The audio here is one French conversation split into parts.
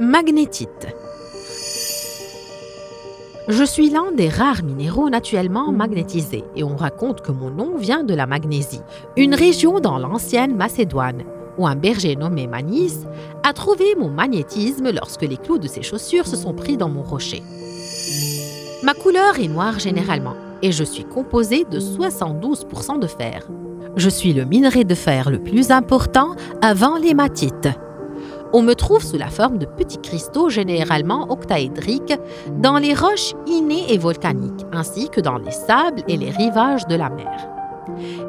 Magnétite. Je suis l'un des rares minéraux naturellement magnétisés et on raconte que mon nom vient de la Magnésie, une région dans l'ancienne Macédoine, où un berger nommé Manis a trouvé mon magnétisme lorsque les clous de ses chaussures se sont pris dans mon rocher. Ma couleur est noire généralement et je suis composé de 72% de fer. Je suis le minerai de fer le plus important avant l'hématite. On me trouve sous la forme de petits cristaux généralement octaédriques dans les roches innées et volcaniques, ainsi que dans les sables et les rivages de la mer.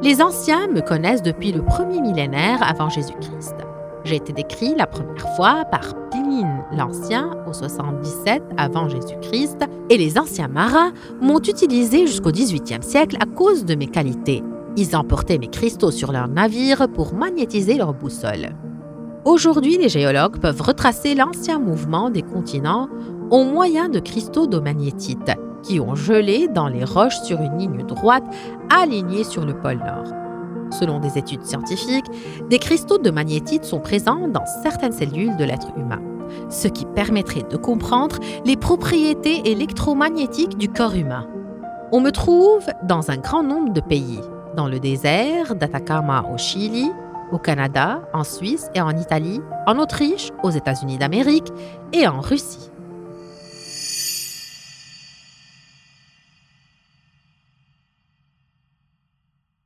Les anciens me connaissent depuis le premier millénaire avant Jésus-Christ. J'ai été décrit la première fois par Pline l'Ancien au 77 avant Jésus-Christ et les anciens marins m'ont utilisé jusqu'au 18e siècle à cause de mes qualités. Ils emportaient mes cristaux sur leurs navires pour magnétiser leurs boussoles. Aujourd'hui, les géologues peuvent retracer l'ancien mouvement des continents au moyen de cristaux de magnétite qui ont gelé dans les roches sur une ligne droite alignée sur le pôle Nord. Selon des études scientifiques, des cristaux de magnétite sont présents dans certaines cellules de l'être humain, ce qui permettrait de comprendre les propriétés électromagnétiques du corps humain. On me trouve dans un grand nombre de pays, dans le désert d'Atacama au Chili, au Canada, en Suisse et en Italie, en Autriche, aux États-Unis d'Amérique et en Russie.